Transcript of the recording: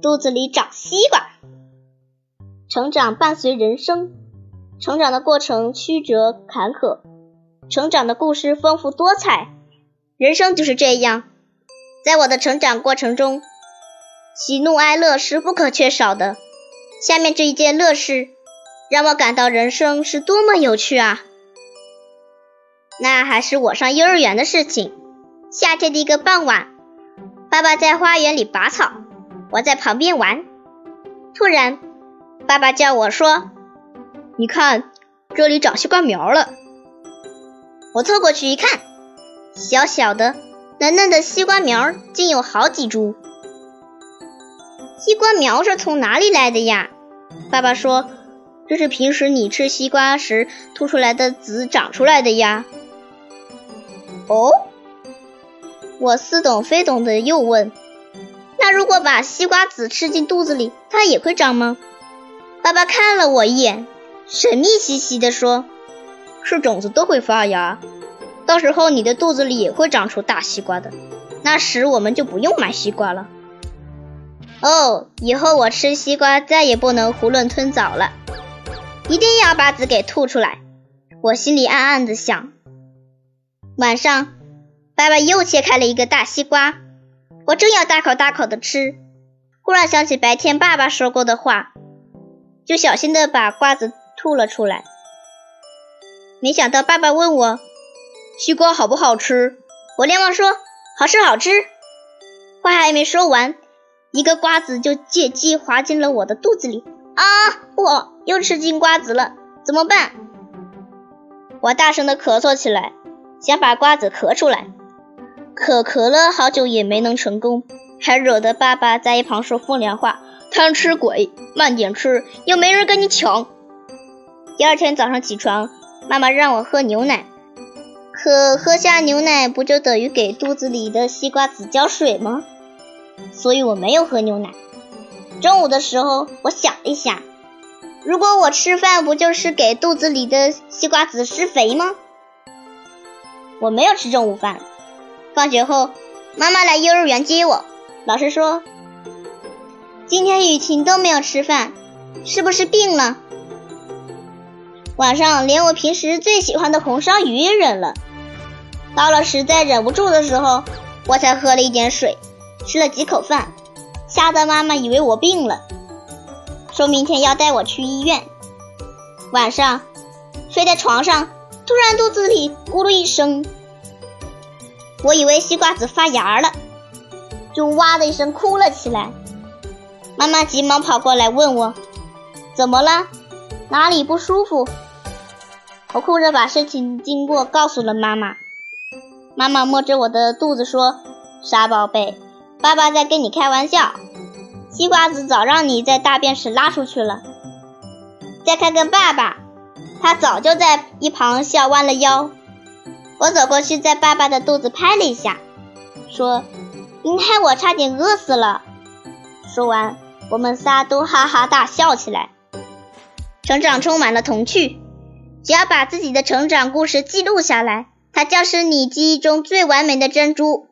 肚子里长西瓜。成长伴随人生，成长的过程曲折坎坷，成长的故事丰富多彩。人生就是这样，在我的成长过程中，喜怒哀乐是不可缺少的。下面这一件乐事，让我感到人生是多么有趣啊！那还是我上幼儿园的事情。夏天的一个傍晚，爸爸在花园里拔草，我在旁边玩。突然，爸爸叫我说：“你看，这里长西瓜苗了。”我凑过去一看，小小的、嫩嫩的西瓜苗竟有好几株。西瓜苗是从哪里来的呀？爸爸说：“这是平时你吃西瓜时吐出来的籽长出来的呀。”哦。我似懂非懂的又问：“那如果把西瓜籽吃进肚子里，它也会长吗？”爸爸看了我一眼，神秘兮兮地说：“是种子都会发芽，到时候你的肚子里也会长出大西瓜的。那时我们就不用买西瓜了。”哦，以后我吃西瓜再也不能囫囵吞枣了，一定要把籽给吐出来。我心里暗暗的想。晚上。爸爸又切开了一个大西瓜，我正要大口大口的吃，忽然想起白天爸爸说过的话，就小心的把瓜子吐了出来。没想到爸爸问我西瓜好不好吃，我连忙说好吃好吃。话还没说完，一个瓜子就借机滑进了我的肚子里啊！我又吃进瓜子了，怎么办？我大声的咳嗽起来，想把瓜子咳出来。可咳了好久也没能成功，还惹得爸爸在一旁说风凉话：“贪吃鬼，慢点吃，又没人跟你抢。”第二天早上起床，妈妈让我喝牛奶，可喝下牛奶不就等于给肚子里的西瓜籽浇水吗？所以我没有喝牛奶。中午的时候，我想了一下，如果我吃饭，不就是给肚子里的西瓜籽施肥吗？我没有吃中午饭。放学后，妈妈来幼儿园接我。老师说：“今天雨晴都没有吃饭，是不是病了？”晚上连我平时最喜欢的红烧鱼也忍了。到了实在忍不住的时候，我才喝了一点水，吃了几口饭，吓得妈妈以为我病了，说明天要带我去医院。晚上睡在床上，突然肚子里咕噜一声。我以为西瓜籽发芽了，就哇的一声哭了起来。妈妈急忙跑过来问我：“怎么了？哪里不舒服？”我哭着把事情经过告诉了妈妈。妈妈摸着我的肚子说：“傻宝贝，爸爸在跟你开玩笑。西瓜籽早让你在大便时拉出去了。”再看看爸爸，他早就在一旁笑弯了腰。我走过去，在爸爸的肚子拍了一下，说：“您害我差点饿死了。”说完，我们仨都哈哈大笑起来。成长充满了童趣，只要把自己的成长故事记录下来，它将是你记忆中最完美的珍珠。